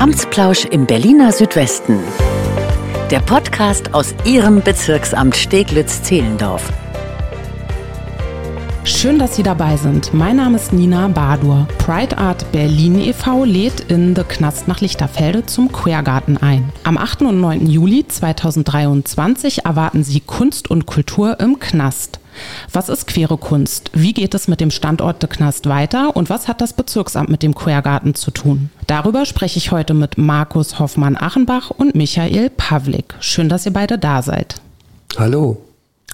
Amtsplausch im Berliner Südwesten. Der Podcast aus Ihrem Bezirksamt Steglitz-Zehlendorf. Schön, dass Sie dabei sind. Mein Name ist Nina Badur. Pride Art Berlin e.V. lädt in The Knast nach Lichterfelde zum Queergarten ein. Am 8. und 9. Juli 2023 erwarten Sie Kunst und Kultur im Knast. Was ist queere Kunst? Wie geht es mit dem Standort de Knast weiter? Und was hat das Bezirksamt mit dem Quergarten zu tun? Darüber spreche ich heute mit Markus Hoffmann-Achenbach und Michael Pavlik. Schön, dass ihr beide da seid. Hallo.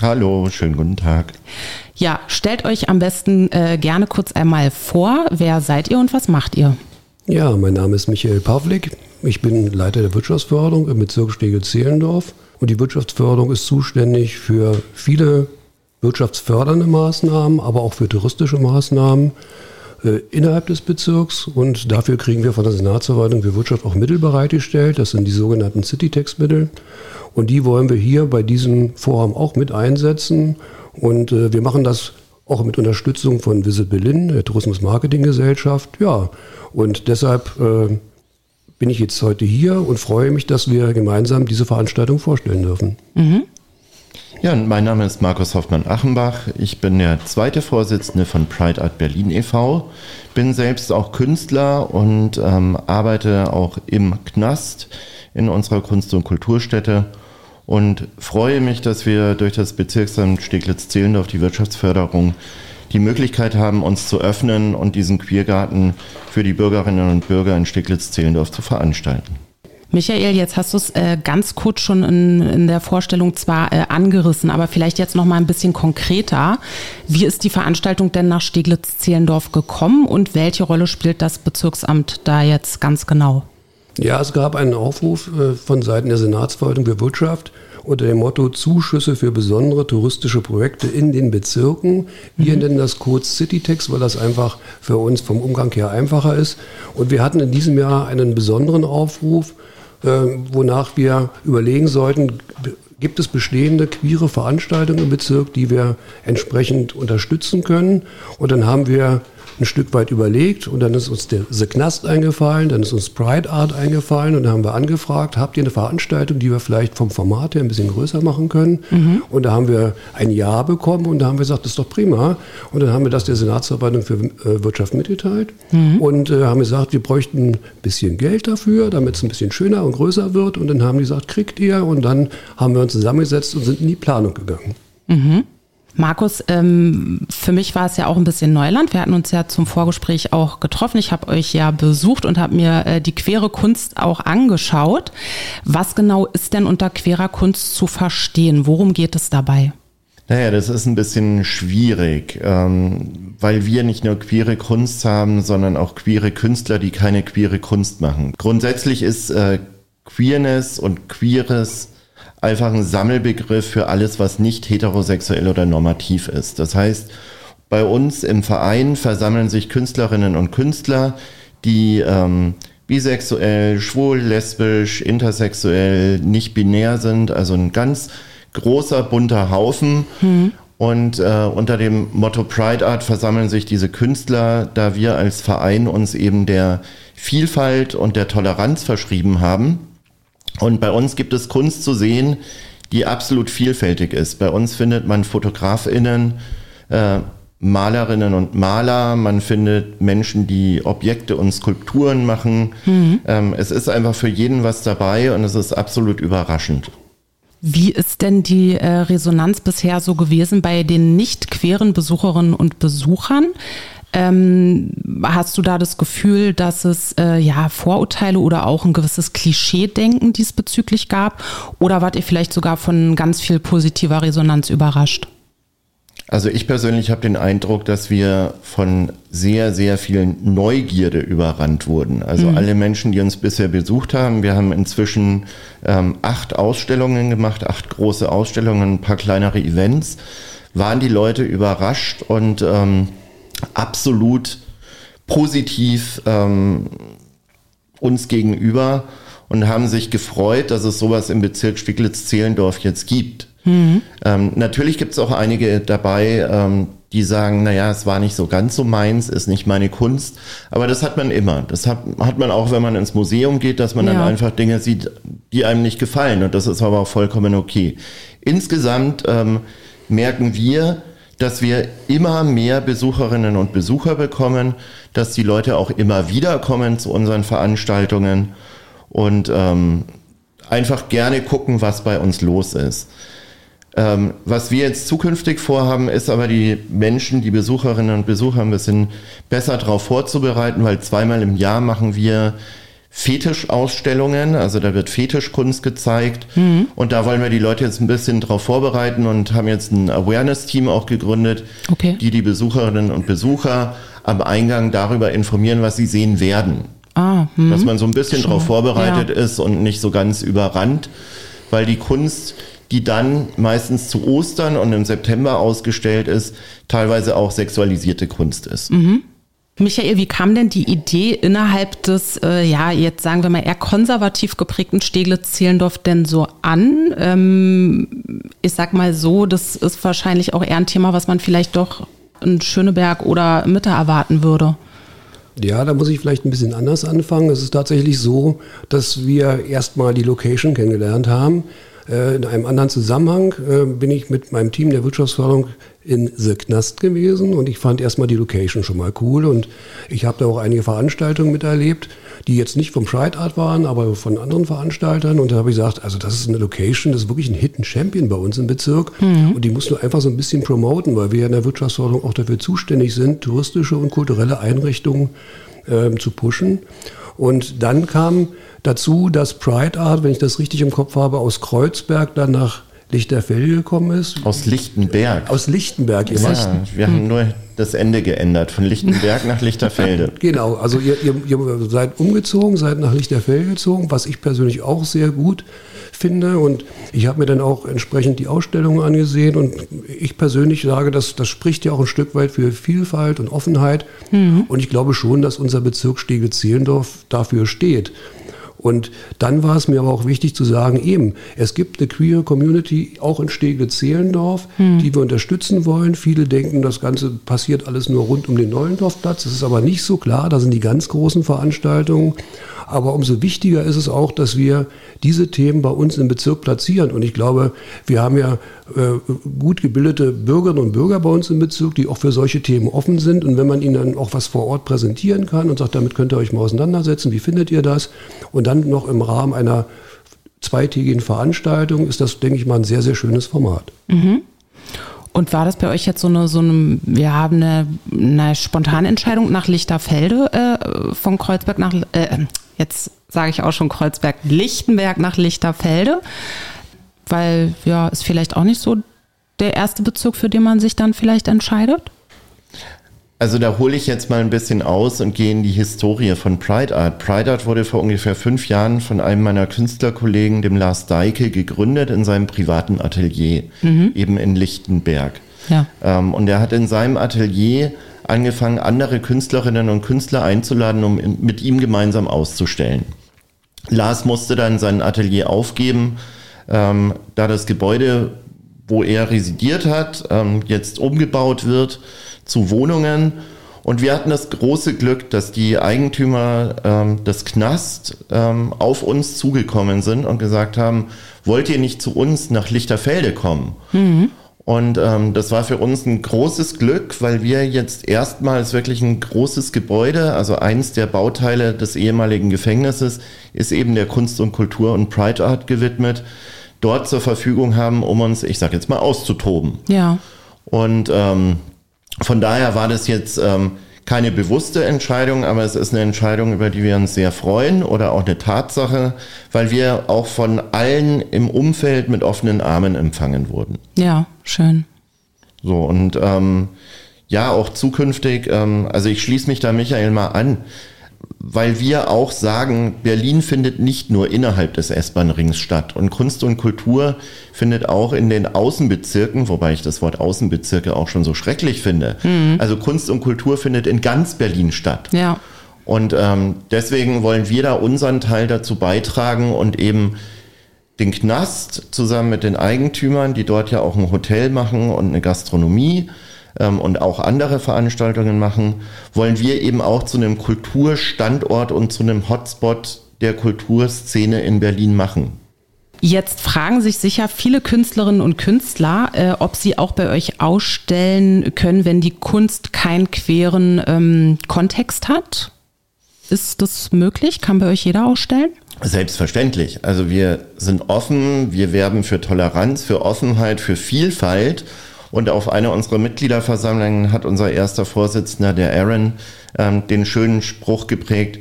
Hallo, schönen guten Tag. Ja, stellt euch am besten äh, gerne kurz einmal vor. Wer seid ihr und was macht ihr? Ja, mein Name ist Michael Pavlik. Ich bin Leiter der Wirtschaftsförderung im Bezirk Stegel-Zehlendorf. Und die Wirtschaftsförderung ist zuständig für viele wirtschaftsfördernde Maßnahmen, aber auch für touristische Maßnahmen äh, innerhalb des Bezirks. Und dafür kriegen wir von der Senatsverwaltung für Wirtschaft auch Mittel bereitgestellt. Das sind die sogenannten City-Tax-Mittel. Und die wollen wir hier bei diesem Vorhaben auch mit einsetzen. Und äh, wir machen das auch mit Unterstützung von Visit Berlin, der Tourismus Marketing Gesellschaft. Ja, und deshalb äh, bin ich jetzt heute hier und freue mich, dass wir gemeinsam diese Veranstaltung vorstellen dürfen. Mhm. Ja, mein Name ist Markus Hoffmann-Achenbach. Ich bin der zweite Vorsitzende von Pride Art Berlin e.V. Bin selbst auch Künstler und ähm, arbeite auch im Knast in unserer Kunst- und Kulturstätte und freue mich, dass wir durch das Bezirksamt Steglitz-Zehlendorf die Wirtschaftsförderung die Möglichkeit haben, uns zu öffnen und diesen Queergarten für die Bürgerinnen und Bürger in Steglitz-Zehlendorf zu veranstalten. Michael, jetzt hast du es äh, ganz kurz schon in, in der Vorstellung zwar äh, angerissen, aber vielleicht jetzt noch mal ein bisschen konkreter. Wie ist die Veranstaltung denn nach Steglitz-Zehlendorf gekommen und welche Rolle spielt das Bezirksamt da jetzt ganz genau? Ja, es gab einen Aufruf äh, von Seiten der Senatsverwaltung für Wirtschaft unter dem Motto Zuschüsse für besondere touristische Projekte in den Bezirken. Wir mhm. nennen das kurz Citytex, weil das einfach für uns vom Umgang her einfacher ist. Und wir hatten in diesem Jahr einen besonderen Aufruf wonach wir überlegen sollten, gibt es bestehende queere Veranstaltungen im Bezirk, die wir entsprechend unterstützen können. Und dann haben wir ein Stück weit überlegt und dann ist uns der The Knast eingefallen, dann ist uns Pride Art eingefallen und dann haben wir angefragt, habt ihr eine Veranstaltung, die wir vielleicht vom Format her ein bisschen größer machen können? Mhm. Und da haben wir ein Ja bekommen und da haben wir gesagt, das ist doch prima. Und dann haben wir das der Senatsverwaltung für äh, Wirtschaft mitgeteilt mhm. und äh, haben gesagt, wir bräuchten ein bisschen Geld dafür, damit es ein bisschen schöner und größer wird. Und dann haben die gesagt, kriegt ihr? Und dann haben wir uns zusammengesetzt und sind in die Planung gegangen. Mhm. Markus, ähm, für mich war es ja auch ein bisschen Neuland. Wir hatten uns ja zum Vorgespräch auch getroffen. Ich habe euch ja besucht und habe mir äh, die queere Kunst auch angeschaut. Was genau ist denn unter queerer Kunst zu verstehen? Worum geht es dabei? Naja, das ist ein bisschen schwierig, ähm, weil wir nicht nur queere Kunst haben, sondern auch queere Künstler, die keine queere Kunst machen. Grundsätzlich ist äh, Queerness und Queeres einfach ein Sammelbegriff für alles, was nicht heterosexuell oder normativ ist. Das heißt, bei uns im Verein versammeln sich Künstlerinnen und Künstler, die ähm, bisexuell, schwul, lesbisch, intersexuell, nicht binär sind, also ein ganz großer bunter Haufen. Hm. Und äh, unter dem Motto Pride Art versammeln sich diese Künstler, da wir als Verein uns eben der Vielfalt und der Toleranz verschrieben haben und bei uns gibt es Kunst zu sehen, die absolut vielfältig ist. Bei uns findet man Fotografinnen, äh, Malerinnen und Maler, man findet Menschen, die Objekte und Skulpturen machen. Mhm. Ähm, es ist einfach für jeden was dabei und es ist absolut überraschend. Wie ist denn die äh, Resonanz bisher so gewesen bei den nicht queeren Besucherinnen und Besuchern? Ähm, hast du da das Gefühl, dass es äh, ja Vorurteile oder auch ein gewisses Klischee-Denken diesbezüglich gab? Oder wart ihr vielleicht sogar von ganz viel positiver Resonanz überrascht? Also ich persönlich habe den Eindruck, dass wir von sehr, sehr viel Neugierde überrannt wurden. Also mhm. alle Menschen, die uns bisher besucht haben, wir haben inzwischen ähm, acht Ausstellungen gemacht, acht große Ausstellungen, ein paar kleinere Events, waren die Leute überrascht und ähm, absolut positiv ähm, uns gegenüber und haben sich gefreut, dass es sowas im Bezirk Stiglitz-Zehlendorf jetzt gibt. Mhm. Ähm, natürlich gibt es auch einige dabei, ähm, die sagen, naja, es war nicht so ganz so meins, ist nicht meine Kunst. Aber das hat man immer. Das hat, hat man auch, wenn man ins Museum geht, dass man ja. dann einfach Dinge sieht, die einem nicht gefallen. Und das ist aber auch vollkommen okay. Insgesamt ähm, merken wir, dass wir immer mehr Besucherinnen und Besucher bekommen, dass die Leute auch immer wieder kommen zu unseren Veranstaltungen und ähm, einfach gerne gucken, was bei uns los ist. Ähm, was wir jetzt zukünftig vorhaben, ist aber die Menschen, die Besucherinnen und Besucher ein bisschen besser darauf vorzubereiten, weil zweimal im Jahr machen wir Fetischausstellungen, also da wird Fetischkunst gezeigt mhm. und da wollen wir die Leute jetzt ein bisschen darauf vorbereiten und haben jetzt ein Awareness-Team auch gegründet, okay. die die Besucherinnen und Besucher am Eingang darüber informieren, was sie sehen werden. Ah, hm. Dass man so ein bisschen darauf vorbereitet ja. ist und nicht so ganz überrannt, weil die Kunst die dann meistens zu Ostern und im September ausgestellt ist, teilweise auch sexualisierte Kunst ist. Mhm. Michael, wie kam denn die Idee innerhalb des, äh, ja, jetzt sagen wir mal eher konservativ geprägten Steglitz-Zehlendorf denn so an? Ähm, ich sag mal so, das ist wahrscheinlich auch eher ein Thema, was man vielleicht doch in Schöneberg oder Mitte erwarten würde. Ja, da muss ich vielleicht ein bisschen anders anfangen. Es ist tatsächlich so, dass wir erstmal die Location kennengelernt haben. Äh, in einem anderen Zusammenhang äh, bin ich mit meinem Team der Wirtschaftsförderung in The Knast gewesen und ich fand erstmal die Location schon mal cool und ich habe da auch einige Veranstaltungen miterlebt, die jetzt nicht vom Pride Art waren, aber von anderen Veranstaltern und da habe ich gesagt, also das ist eine Location, das ist wirklich ein Hidden Champion bei uns im Bezirk mhm. und die musst du einfach so ein bisschen promoten, weil wir in der Wirtschaftsförderung auch dafür zuständig sind, touristische und kulturelle Einrichtungen äh, zu pushen. Und dann kam dazu, dass Pride Art, wenn ich das richtig im Kopf habe, aus Kreuzberg dann nach Lichterfelde gekommen ist. Aus Lichtenberg. Aus Lichtenberg. Ja, wir haben nur das Ende geändert, von Lichtenberg nach Lichterfelde. Genau, also ihr, ihr, ihr, seid umgezogen, seid nach Lichterfelde gezogen, was ich persönlich auch sehr gut finde. Und ich habe mir dann auch entsprechend die Ausstellungen angesehen. Und ich persönlich sage, dass das spricht ja auch ein Stück weit für Vielfalt und Offenheit. Mhm. Und ich glaube schon, dass unser Bezirk Stege-Zehlendorf dafür steht. Und dann war es mir aber auch wichtig zu sagen, eben, es gibt eine queer Community auch in Stegle-Zehlendorf, hm. die wir unterstützen wollen. Viele denken, das Ganze passiert alles nur rund um den Neulendorfplatz. Das ist aber nicht so klar. Da sind die ganz großen Veranstaltungen. Aber umso wichtiger ist es auch, dass wir diese Themen bei uns im Bezirk platzieren. Und ich glaube, wir haben ja äh, gut gebildete Bürgerinnen und Bürger bei uns im Bezirk, die auch für solche Themen offen sind. Und wenn man ihnen dann auch was vor Ort präsentieren kann und sagt, damit könnt ihr euch mal auseinandersetzen, wie findet ihr das? Und dann noch im Rahmen einer zweitägigen Veranstaltung ist das, denke ich mal, ein sehr, sehr schönes Format. Mhm. Und war das bei euch jetzt so eine, so eine, wir haben eine, eine spontane Entscheidung nach Lichterfelde äh, von Kreuzberg nach, äh, jetzt sage ich auch schon Kreuzberg, Lichtenberg nach Lichterfelde? Weil ja, ist vielleicht auch nicht so der erste Bezug, für den man sich dann vielleicht entscheidet? Also da hole ich jetzt mal ein bisschen aus und gehe in die Historie von Pride Art. Pride Art wurde vor ungefähr fünf Jahren von einem meiner Künstlerkollegen, dem Lars Deike, gegründet in seinem privaten Atelier, mhm. eben in Lichtenberg. Ja. Ähm, und er hat in seinem Atelier angefangen, andere Künstlerinnen und Künstler einzuladen, um mit ihm gemeinsam auszustellen. Lars musste dann sein Atelier aufgeben, ähm, da das Gebäude, wo er residiert hat, ähm, jetzt umgebaut wird zu Wohnungen. Und wir hatten das große Glück, dass die Eigentümer ähm, des Knast ähm, auf uns zugekommen sind und gesagt haben, wollt ihr nicht zu uns nach Lichterfelde kommen? Mhm. Und ähm, das war für uns ein großes Glück, weil wir jetzt erstmals wirklich ein großes Gebäude, also eins der Bauteile des ehemaligen Gefängnisses, ist eben der Kunst und Kultur und Pride Art gewidmet, dort zur Verfügung haben, um uns, ich sag jetzt mal, auszutoben. Ja. Und ähm, von daher war das jetzt ähm, keine bewusste Entscheidung, aber es ist eine Entscheidung, über die wir uns sehr freuen oder auch eine Tatsache, weil wir auch von allen im Umfeld mit offenen Armen empfangen wurden. Ja, schön. So, und ähm, ja, auch zukünftig, ähm, also ich schließe mich da Michael mal an weil wir auch sagen, Berlin findet nicht nur innerhalb des S-Bahn-Rings statt. Und Kunst und Kultur findet auch in den Außenbezirken, wobei ich das Wort Außenbezirke auch schon so schrecklich finde. Mhm. Also Kunst und Kultur findet in ganz Berlin statt. Ja. Und ähm, deswegen wollen wir da unseren Teil dazu beitragen und eben den Knast zusammen mit den Eigentümern, die dort ja auch ein Hotel machen und eine Gastronomie, ähm, und auch andere Veranstaltungen machen, wollen wir eben auch zu einem Kulturstandort und zu einem Hotspot der Kulturszene in Berlin machen. Jetzt fragen sich sicher viele Künstlerinnen und Künstler, äh, ob sie auch bei euch ausstellen können, wenn die Kunst keinen queeren ähm, Kontext hat. Ist das möglich? Kann bei euch jeder ausstellen? Selbstverständlich. Also wir sind offen, wir werben für Toleranz, für Offenheit, für Vielfalt. Und auf einer unserer Mitgliederversammlungen hat unser erster Vorsitzender, der Aaron, ähm, den schönen Spruch geprägt,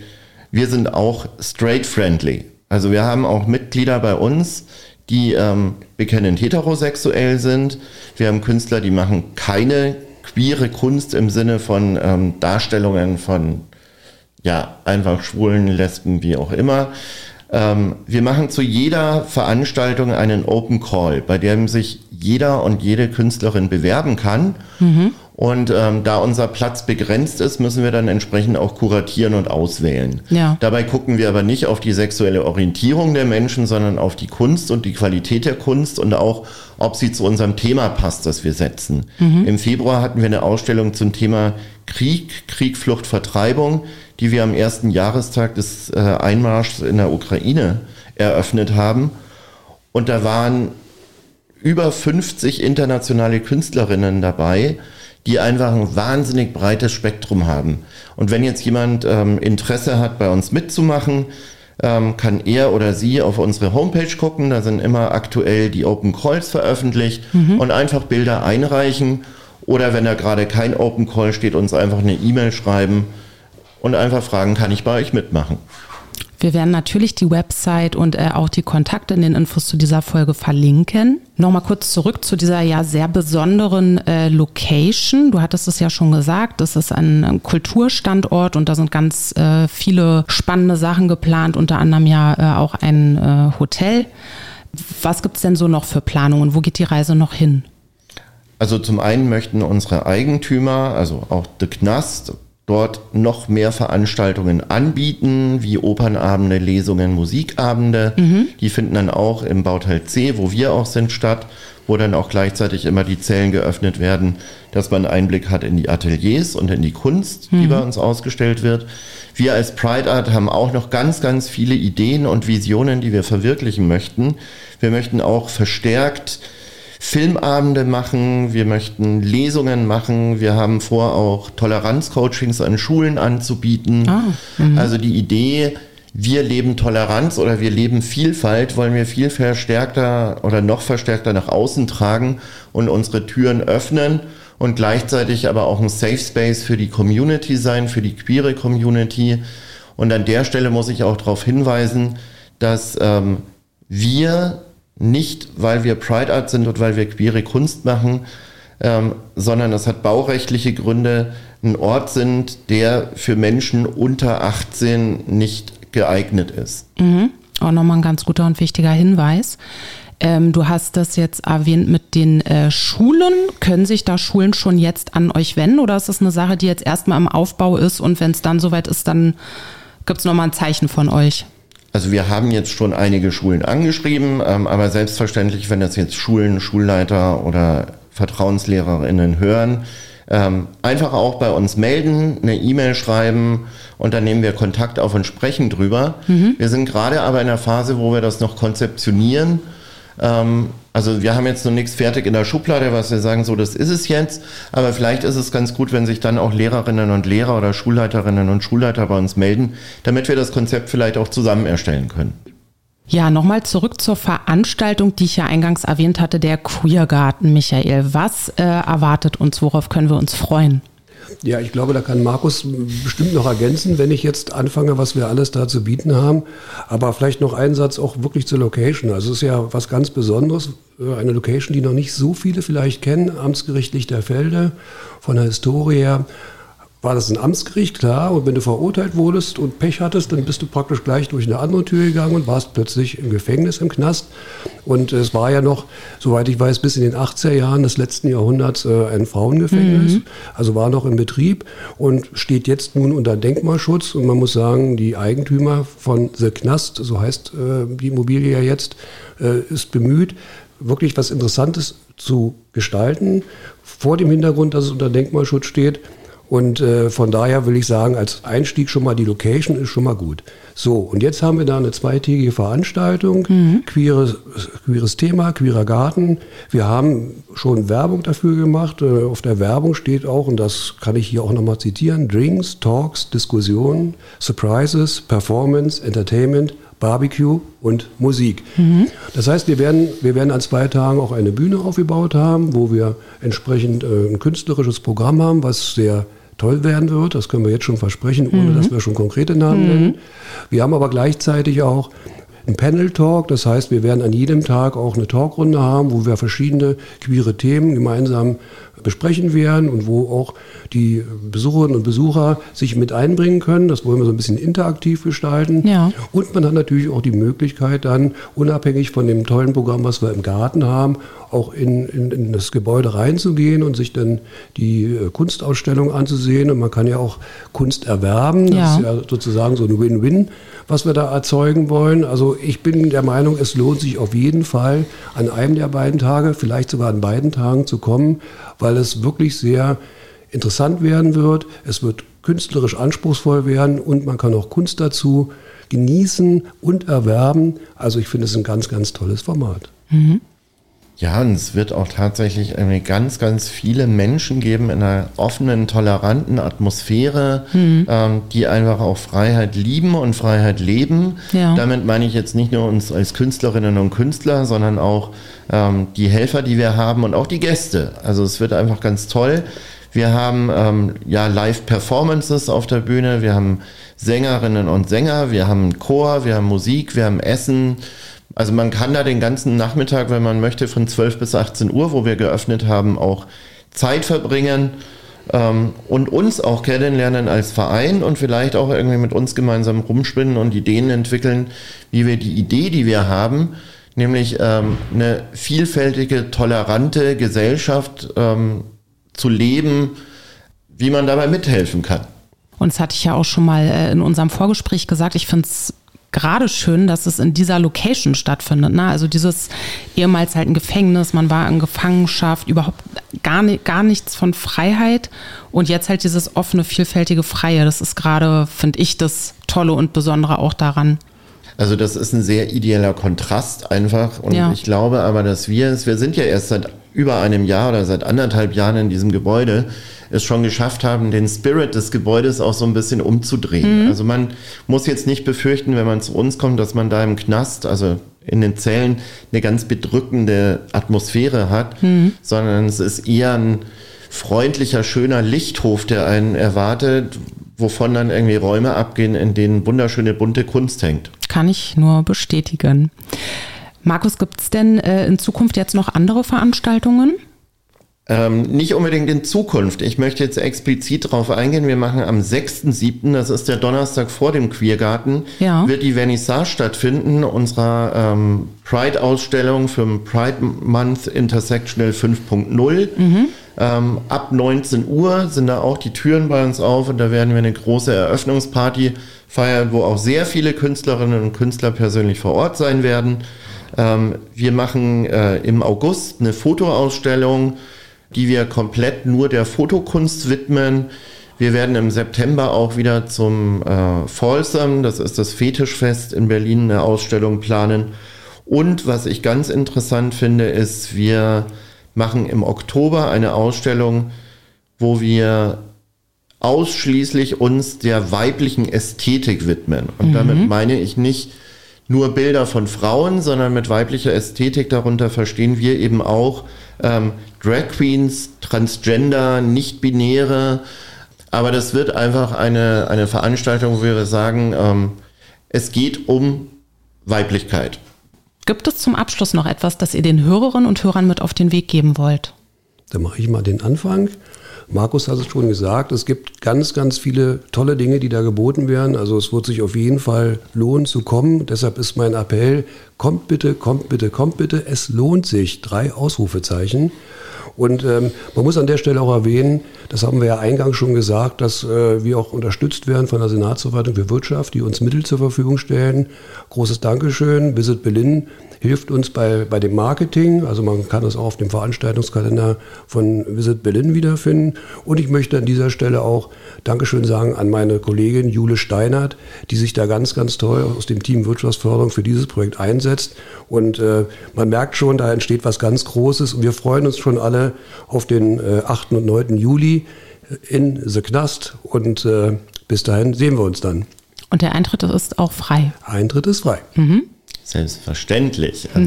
wir sind auch straight friendly. Also wir haben auch Mitglieder bei uns, die ähm, bekennend heterosexuell sind. Wir haben Künstler, die machen keine queere Kunst im Sinne von ähm, Darstellungen von ja einfach Schwulen, Lesben, wie auch immer. Ähm, wir machen zu jeder Veranstaltung einen Open Call, bei dem sich jeder und jede Künstlerin bewerben kann. Mhm. Und ähm, da unser Platz begrenzt ist, müssen wir dann entsprechend auch kuratieren und auswählen. Ja. Dabei gucken wir aber nicht auf die sexuelle Orientierung der Menschen, sondern auf die Kunst und die Qualität der Kunst und auch, ob sie zu unserem Thema passt, das wir setzen. Mhm. Im Februar hatten wir eine Ausstellung zum Thema Krieg, Krieg, Flucht, Vertreibung, die wir am ersten Jahrestag des äh, Einmarschs in der Ukraine eröffnet haben. Und da waren über 50 internationale Künstlerinnen dabei, die einfach ein wahnsinnig breites Spektrum haben. Und wenn jetzt jemand ähm, Interesse hat, bei uns mitzumachen, ähm, kann er oder sie auf unsere Homepage gucken. Da sind immer aktuell die Open Calls veröffentlicht mhm. und einfach Bilder einreichen. Oder wenn da gerade kein Open Call steht, uns einfach eine E-Mail schreiben und einfach fragen, kann ich bei euch mitmachen? Wir werden natürlich die Website und äh, auch die Kontakte in den Infos zu dieser Folge verlinken. Nochmal kurz zurück zu dieser ja sehr besonderen äh, Location. Du hattest es ja schon gesagt, das ist ein, ein Kulturstandort und da sind ganz äh, viele spannende Sachen geplant, unter anderem ja äh, auch ein äh, Hotel. Was gibt es denn so noch für Planungen? Wo geht die Reise noch hin? Also zum einen möchten unsere Eigentümer, also auch The Knast, dort noch mehr Veranstaltungen anbieten, wie Opernabende, Lesungen, Musikabende. Mhm. Die finden dann auch im Bauteil C, wo wir auch sind, statt, wo dann auch gleichzeitig immer die Zellen geöffnet werden, dass man Einblick hat in die Ateliers und in die Kunst, die mhm. bei uns ausgestellt wird. Wir als Pride Art haben auch noch ganz, ganz viele Ideen und Visionen, die wir verwirklichen möchten. Wir möchten auch verstärkt Filmabende machen, wir möchten Lesungen machen, wir haben vor, auch Toleranzcoachings an Schulen anzubieten. Ah, mhm. also die Idee, wir leben Toleranz oder wir leben Vielfalt, wollen wir viel verstärkter oder noch verstärkter nach außen tragen und unsere Türen öffnen und gleichzeitig aber auch ein Safe Space für die Community sein, für die queere Community. Und an der Stelle muss ich auch darauf hinweisen, dass ähm, wir nicht, weil wir Pride Art sind und weil wir queere Kunst machen, ähm, sondern das hat baurechtliche Gründe, ein Ort sind, der für Menschen unter 18 nicht geeignet ist. Mhm. Auch nochmal ein ganz guter und wichtiger Hinweis. Ähm, du hast das jetzt erwähnt mit den äh, Schulen. Können sich da Schulen schon jetzt an euch wenden oder ist das eine Sache, die jetzt erstmal im Aufbau ist und wenn es dann soweit ist, dann gibt es nochmal ein Zeichen von euch? Also wir haben jetzt schon einige Schulen angeschrieben, ähm, aber selbstverständlich, wenn das jetzt Schulen, Schulleiter oder Vertrauenslehrerinnen hören, ähm, einfach auch bei uns melden, eine E-Mail schreiben und dann nehmen wir Kontakt auf und sprechen drüber. Mhm. Wir sind gerade aber in der Phase, wo wir das noch konzeptionieren ähm, also wir haben jetzt noch nichts fertig in der Schublade, was wir sagen, so das ist es jetzt. Aber vielleicht ist es ganz gut, wenn sich dann auch Lehrerinnen und Lehrer oder Schulleiterinnen und Schulleiter bei uns melden, damit wir das Konzept vielleicht auch zusammen erstellen können. Ja, nochmal zurück zur Veranstaltung, die ich ja eingangs erwähnt hatte, der Queergarten, Michael. Was äh, erwartet uns? Worauf können wir uns freuen? Ja, ich glaube, da kann Markus bestimmt noch ergänzen, wenn ich jetzt anfange, was wir alles da zu bieten haben. Aber vielleicht noch einen Satz auch wirklich zur Location. Also es ist ja was ganz Besonderes. Äh, eine Location, die noch nicht so viele vielleicht kennen. Amtsgericht Lichterfelde von der Historie her war das ein Amtsgericht, klar. Und wenn du verurteilt wurdest und Pech hattest, dann bist du praktisch gleich durch eine andere Tür gegangen und warst plötzlich im Gefängnis, im Knast. Und es war ja noch, soweit ich weiß, bis in den 80er Jahren des letzten Jahrhunderts äh, ein Frauengefängnis. Mhm. Also war noch im Betrieb und steht jetzt nun unter Denkmalschutz. Und man muss sagen, die Eigentümer von The Knast, so heißt äh, die Immobilie ja jetzt, äh, ist bemüht, wirklich was Interessantes zu gestalten, vor dem Hintergrund, dass es unter Denkmalschutz steht. Und äh, von daher will ich sagen, als Einstieg schon mal die Location ist schon mal gut. So, und jetzt haben wir da eine zweitägige Veranstaltung, mhm. queeres, queeres Thema, queerer Garten. Wir haben schon Werbung dafür gemacht. Äh, auf der Werbung steht auch, und das kann ich hier auch nochmal zitieren, Drinks, Talks, Diskussionen, Surprises, Performance, Entertainment, Barbecue und Musik. Mhm. Das heißt, wir werden, wir werden an zwei Tagen auch eine Bühne aufgebaut haben, wo wir entsprechend äh, ein künstlerisches Programm haben, was sehr toll werden wird. Das können wir jetzt schon versprechen, ohne mhm. dass wir schon konkrete Namen mhm. nennen. Wir haben aber gleichzeitig auch ein Panel-Talk. Das heißt, wir werden an jedem Tag auch eine Talkrunde haben, wo wir verschiedene queere Themen gemeinsam besprechen werden und wo auch die Besucherinnen und Besucher sich mit einbringen können. Das wollen wir so ein bisschen interaktiv gestalten. Ja. Und man hat natürlich auch die Möglichkeit dann, unabhängig von dem tollen Programm, was wir im Garten haben, auch in, in, in das Gebäude reinzugehen und sich dann die äh, Kunstausstellung anzusehen. Und man kann ja auch Kunst erwerben. Das ja. ist ja sozusagen so ein Win-Win, was wir da erzeugen wollen. Also ich bin der Meinung, es lohnt sich auf jeden Fall, an einem der beiden Tage, vielleicht sogar an beiden Tagen zu kommen, weil es wirklich sehr interessant werden wird. Es wird künstlerisch anspruchsvoll werden und man kann auch Kunst dazu genießen und erwerben. Also ich finde es ein ganz, ganz tolles Format. Mhm. Ja, und es wird auch tatsächlich ganz, ganz viele Menschen geben in einer offenen, toleranten Atmosphäre, mhm. ähm, die einfach auch Freiheit lieben und Freiheit leben. Ja. Damit meine ich jetzt nicht nur uns als Künstlerinnen und Künstler, sondern auch ähm, die Helfer, die wir haben und auch die Gäste. Also es wird einfach ganz toll. Wir haben ähm, ja Live-Performances auf der Bühne, wir haben Sängerinnen und Sänger, wir haben Chor, wir haben Musik, wir haben Essen. Also man kann da den ganzen Nachmittag, wenn man möchte, von 12 bis 18 Uhr, wo wir geöffnet haben, auch Zeit verbringen ähm, und uns auch kennenlernen als Verein und vielleicht auch irgendwie mit uns gemeinsam rumspinnen und Ideen entwickeln, wie wir die Idee, die wir haben, nämlich ähm, eine vielfältige, tolerante Gesellschaft ähm, zu leben, wie man dabei mithelfen kann. Und das hatte ich ja auch schon mal äh, in unserem Vorgespräch gesagt. Ich finde es gerade schön, dass es in dieser Location stattfindet. Ne? Also dieses ehemals halt ein Gefängnis, man war in Gefangenschaft, überhaupt gar, nicht, gar nichts von Freiheit und jetzt halt dieses offene, vielfältige Freie. Das ist gerade, finde ich, das Tolle und Besondere auch daran. Also das ist ein sehr ideeller Kontrast einfach und ja. ich glaube aber, dass wir es, wir sind ja erst seit über einem Jahr oder seit anderthalb Jahren in diesem Gebäude es schon geschafft haben, den Spirit des Gebäudes auch so ein bisschen umzudrehen. Mhm. Also man muss jetzt nicht befürchten, wenn man zu uns kommt, dass man da im Knast, also in den Zellen, eine ganz bedrückende Atmosphäre hat, mhm. sondern es ist eher ein freundlicher, schöner Lichthof, der einen erwartet, wovon dann irgendwie Räume abgehen, in denen wunderschöne bunte Kunst hängt. Kann ich nur bestätigen. Markus, gibt es denn äh, in Zukunft jetzt noch andere Veranstaltungen? Ähm, nicht unbedingt in Zukunft. Ich möchte jetzt explizit darauf eingehen. Wir machen am 6.7., das ist der Donnerstag vor dem Queergarten, ja. wird die Vernissage stattfinden, unserer ähm, Pride-Ausstellung für Pride Month Intersectional 5.0. Mhm. Ähm, ab 19 Uhr sind da auch die Türen bei uns auf und da werden wir eine große Eröffnungsparty feiern, wo auch sehr viele Künstlerinnen und Künstler persönlich vor Ort sein werden. Ähm, wir machen äh, im August eine Fotoausstellung, die wir komplett nur der Fotokunst widmen. Wir werden im September auch wieder zum äh, Folsam, das ist das Fetischfest in Berlin, eine Ausstellung planen. Und was ich ganz interessant finde, ist, wir machen im Oktober eine Ausstellung, wo wir ausschließlich uns der weiblichen Ästhetik widmen. Und mhm. damit meine ich nicht nur Bilder von Frauen, sondern mit weiblicher Ästhetik darunter verstehen wir eben auch ähm, Drag Queens, Transgender, Nicht-Binäre. Aber das wird einfach eine, eine Veranstaltung, wo wir sagen, ähm, es geht um Weiblichkeit. Gibt es zum Abschluss noch etwas, das ihr den Hörerinnen und Hörern mit auf den Weg geben wollt? Da mache ich mal den Anfang. Markus hat es schon gesagt, es gibt ganz, ganz viele tolle Dinge, die da geboten werden. Also es wird sich auf jeden Fall lohnen zu kommen. Deshalb ist mein Appell, kommt bitte, kommt bitte, kommt bitte. Es lohnt sich. Drei Ausrufezeichen. Und ähm, man muss an der Stelle auch erwähnen, das haben wir ja eingangs schon gesagt, dass äh, wir auch unterstützt werden von der Senatsverwaltung für Wirtschaft, die uns Mittel zur Verfügung stellen. Großes Dankeschön. Visit Berlin hilft uns bei, bei dem Marketing. Also man kann das auch auf dem Veranstaltungskalender von Visit Berlin wiederfinden. Und ich möchte an dieser Stelle auch Dankeschön sagen an meine Kollegin Jule Steinert, die sich da ganz, ganz toll aus dem Team Wirtschaftsförderung für dieses Projekt einsetzt. Und äh, man merkt schon, da entsteht was ganz Großes. Und wir freuen uns schon alle auf den äh, 8. und 9. Juli in The Knast. Und äh, bis dahin sehen wir uns dann. Und der Eintritt ist auch frei. Eintritt ist frei. Mhm. Selbstverständlich.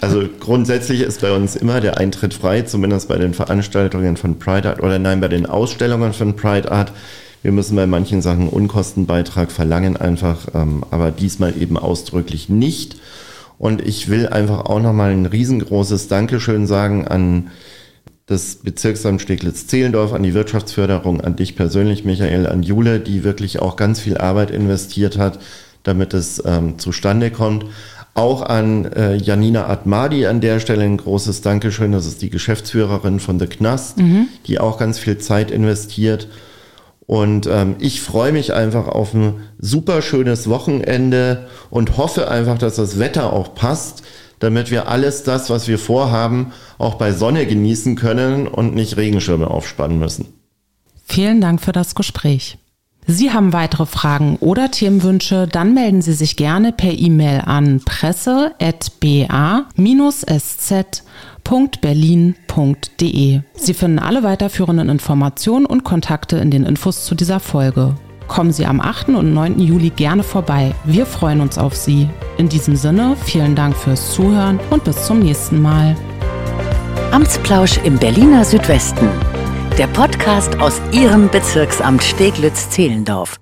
Also grundsätzlich ist bei uns immer der Eintritt frei, zumindest bei den Veranstaltungen von Pride Art oder nein, bei den Ausstellungen von Pride Art. Wir müssen bei manchen Sachen Unkostenbeitrag verlangen einfach, ähm, aber diesmal eben ausdrücklich nicht. Und ich will einfach auch nochmal ein riesengroßes Dankeschön sagen an das Bezirksamt Steglitz-Zehlendorf, an die Wirtschaftsförderung, an dich persönlich, Michael, an Jule, die wirklich auch ganz viel Arbeit investiert hat, damit es ähm, zustande kommt. Auch an äh, Janina Atmadi an der Stelle ein großes Dankeschön. Das ist die Geschäftsführerin von The Knast, mhm. die auch ganz viel Zeit investiert. Und ähm, ich freue mich einfach auf ein super schönes Wochenende und hoffe einfach, dass das Wetter auch passt, damit wir alles das, was wir vorhaben, auch bei Sonne genießen können und nicht Regenschirme aufspannen müssen. Vielen Dank für das Gespräch. Sie haben weitere Fragen oder Themenwünsche, dann melden Sie sich gerne per E-Mail an presse.ba-sz.berlin.de. Sie finden alle weiterführenden Informationen und Kontakte in den Infos zu dieser Folge. Kommen Sie am 8. und 9. Juli gerne vorbei. Wir freuen uns auf Sie. In diesem Sinne, vielen Dank fürs Zuhören und bis zum nächsten Mal. Amtsplausch im Berliner Südwesten der Podcast aus Ihrem Bezirksamt Steglitz-Zehlendorf.